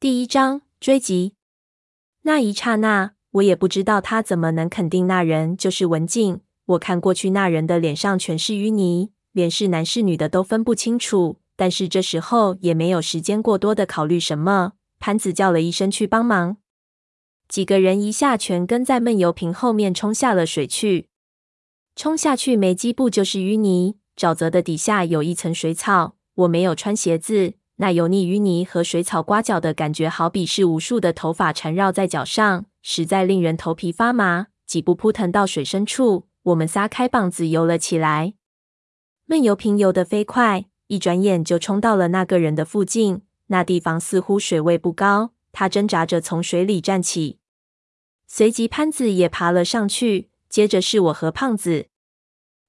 第一章追击。那一刹那，我也不知道他怎么能肯定那人就是文静。我看过去，那人的脸上全是淤泥，连是男是女的都分不清楚。但是这时候也没有时间过多的考虑什么。潘子叫了一声去帮忙，几个人一下全跟在闷油瓶后面冲下了水去。冲下去没几步就是淤泥，沼泽的底下有一层水草。我没有穿鞋子。那油腻淤泥和水草刮脚的感觉，好比是无数的头发缠绕在脚上，实在令人头皮发麻。几步扑腾到水深处，我们撒开膀子游了起来。闷油瓶游得飞快，一转眼就冲到了那个人的附近。那地方似乎水位不高，他挣扎着从水里站起。随即潘子也爬了上去，接着是我和胖子。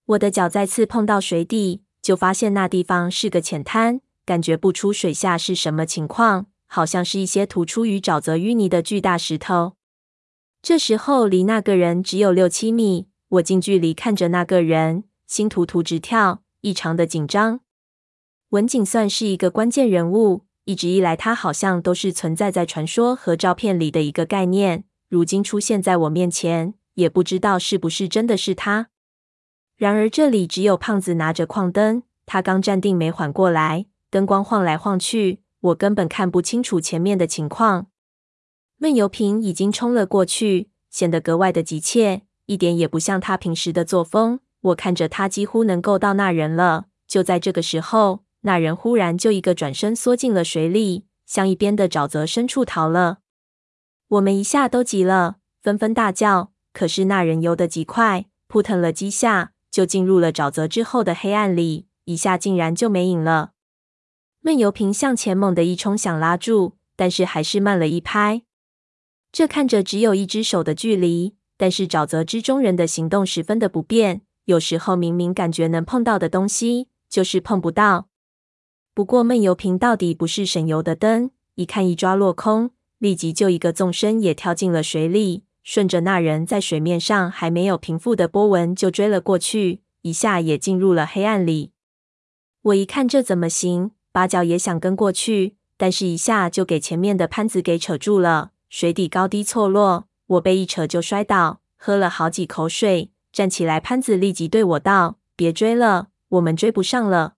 我的脚再次碰到水底，就发现那地方是个浅滩。感觉不出水下是什么情况，好像是一些突出于沼泽淤泥的巨大石头。这时候离那个人只有六七米，我近距离看着那个人，心突突直跳，异常的紧张。文景算是一个关键人物，一直以来他好像都是存在在传说和照片里的一个概念，如今出现在我面前，也不知道是不是真的是他。然而这里只有胖子拿着矿灯，他刚站定没缓过来。灯光晃来晃去，我根本看不清楚前面的情况。闷油瓶已经冲了过去，显得格外的急切，一点也不像他平时的作风。我看着他几乎能够到那人了。就在这个时候，那人忽然就一个转身缩进了水里，向一边的沼泽深处逃了。我们一下都急了，纷纷大叫。可是那人游得极快，扑腾了几下，就进入了沼泽之后的黑暗里，一下竟然就没影了。闷油瓶向前猛地一冲，想拉住，但是还是慢了一拍。这看着只有一只手的距离，但是沼泽之中人的行动十分的不便，有时候明明感觉能碰到的东西，就是碰不到。不过闷油瓶到底不是省油的灯，一看一抓落空，立即就一个纵身也跳进了水里，顺着那人在水面上还没有平复的波纹就追了过去，一下也进入了黑暗里。我一看这怎么行？八角也想跟过去，但是一下就给前面的潘子给扯住了。水底高低错落，我被一扯就摔倒，喝了好几口水，站起来。潘子立即对我道：“别追了，我们追不上了。”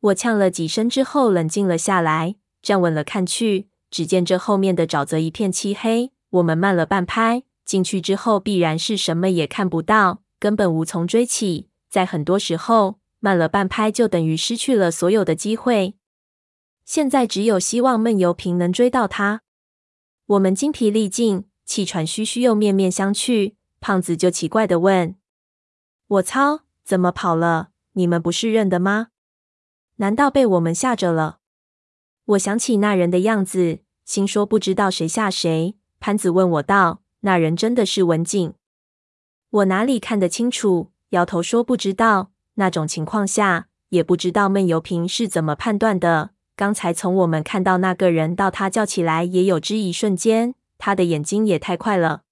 我呛了几声之后，冷静了下来，站稳了看去，只见这后面的沼泽一片漆黑。我们慢了半拍，进去之后必然是什么也看不到，根本无从追起。在很多时候，慢了半拍，就等于失去了所有的机会。现在只有希望闷油瓶能追到他。我们精疲力尽，气喘吁吁，又面面相觑。胖子就奇怪地问：“我操，怎么跑了？你们不是认得吗？难道被我们吓着了？”我想起那人的样子，心说不知道谁吓谁。潘子问我道：“那人真的是文景？”我哪里看得清楚，摇头说不知道。那种情况下，也不知道闷油瓶是怎么判断的。刚才从我们看到那个人到他叫起来，也有只一瞬间，他的眼睛也太快了。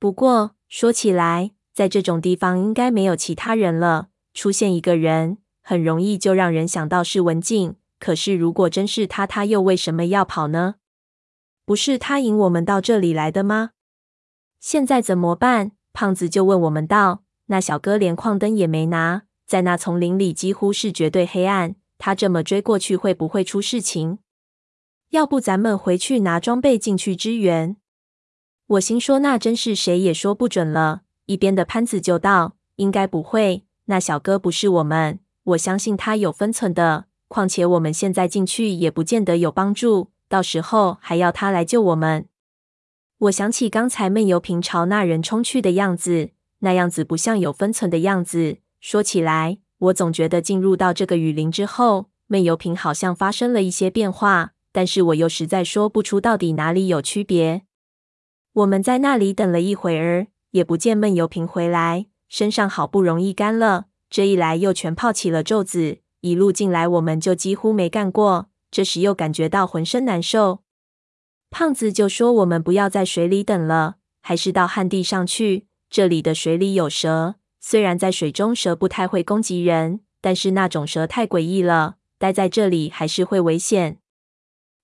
不过说起来，在这种地方应该没有其他人了，出现一个人，很容易就让人想到是文静。可是如果真是他，他又为什么要跑呢？不是他引我们到这里来的吗？现在怎么办？胖子就问我们道：“那小哥连矿灯也没拿。”在那丛林里几乎是绝对黑暗，他这么追过去会不会出事情？要不咱们回去拿装备进去支援？我心说那真是谁也说不准了。一边的潘子就道：“应该不会，那小哥不是我们，我相信他有分寸的。况且我们现在进去也不见得有帮助，到时候还要他来救我们。”我想起刚才闷油瓶朝那人冲去的样子，那样子不像有分寸的样子。说起来，我总觉得进入到这个雨林之后，闷油瓶好像发生了一些变化，但是我又实在说不出到底哪里有区别。我们在那里等了一会儿，也不见闷油瓶回来，身上好不容易干了，这一来又全泡起了皱子，一路进来我们就几乎没干过，这时又感觉到浑身难受。胖子就说我们不要在水里等了，还是到旱地上去，这里的水里有蛇。虽然在水中蛇不太会攻击人，但是那种蛇太诡异了，待在这里还是会危险。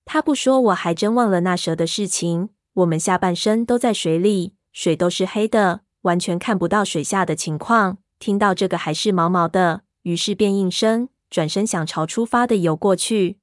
他不说，我还真忘了那蛇的事情。我们下半身都在水里，水都是黑的，完全看不到水下的情况。听到这个还是毛毛的，于是便应声转身想朝出发的游过去。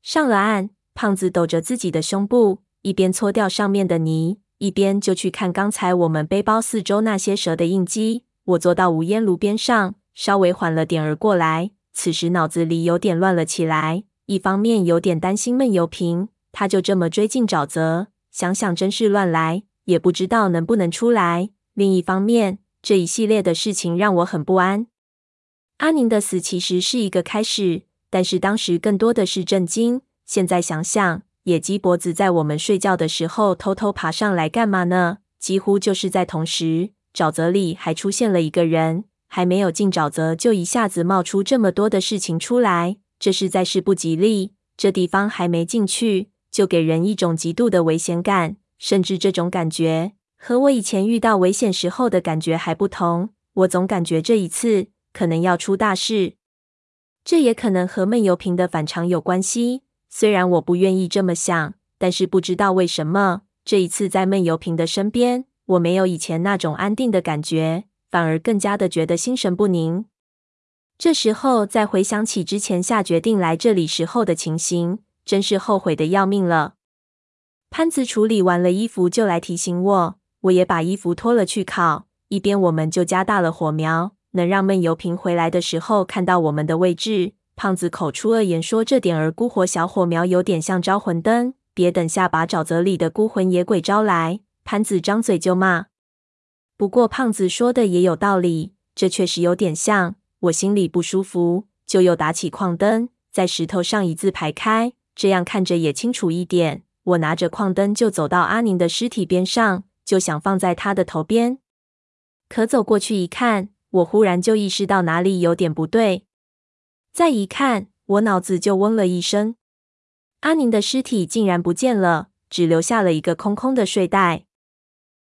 上了岸，胖子抖着自己的胸部，一边搓掉上面的泥，一边就去看刚才我们背包四周那些蛇的印记。我坐到无烟炉边上，稍微缓了点儿过来。此时脑子里有点乱了起来，一方面有点担心闷油瓶，他就这么追进沼泽，想想真是乱来，也不知道能不能出来。另一方面，这一系列的事情让我很不安。阿宁的死其实是一个开始，但是当时更多的是震惊。现在想想，野鸡脖子在我们睡觉的时候偷偷爬上来干嘛呢？几乎就是在同时，沼泽里还出现了一个人。还没有进沼泽，就一下子冒出这么多的事情出来，这实在是不吉利。这地方还没进去，就给人一种极度的危险感，甚至这种感觉和我以前遇到危险时候的感觉还不同。我总感觉这一次可能要出大事，这也可能和闷油瓶的反常有关系。虽然我不愿意这么想，但是不知道为什么，这一次在闷油瓶的身边，我没有以前那种安定的感觉。反而更加的觉得心神不宁。这时候再回想起之前下决定来这里时候的情形，真是后悔的要命了。潘子处理完了衣服，就来提醒我，我也把衣服脱了去烤。一边我们就加大了火苗，能让闷油瓶回来的时候看到我们的位置。胖子口出恶言说，这点儿孤火小火苗有点像招魂灯，别等下把沼泽里的孤魂野鬼招来。潘子张嘴就骂。不过胖子说的也有道理，这确实有点像。我心里不舒服，就又打起矿灯，在石头上一字排开，这样看着也清楚一点。我拿着矿灯就走到阿宁的尸体边上，就想放在他的头边。可走过去一看，我忽然就意识到哪里有点不对。再一看，我脑子就嗡了一声，阿宁的尸体竟然不见了，只留下了一个空空的睡袋。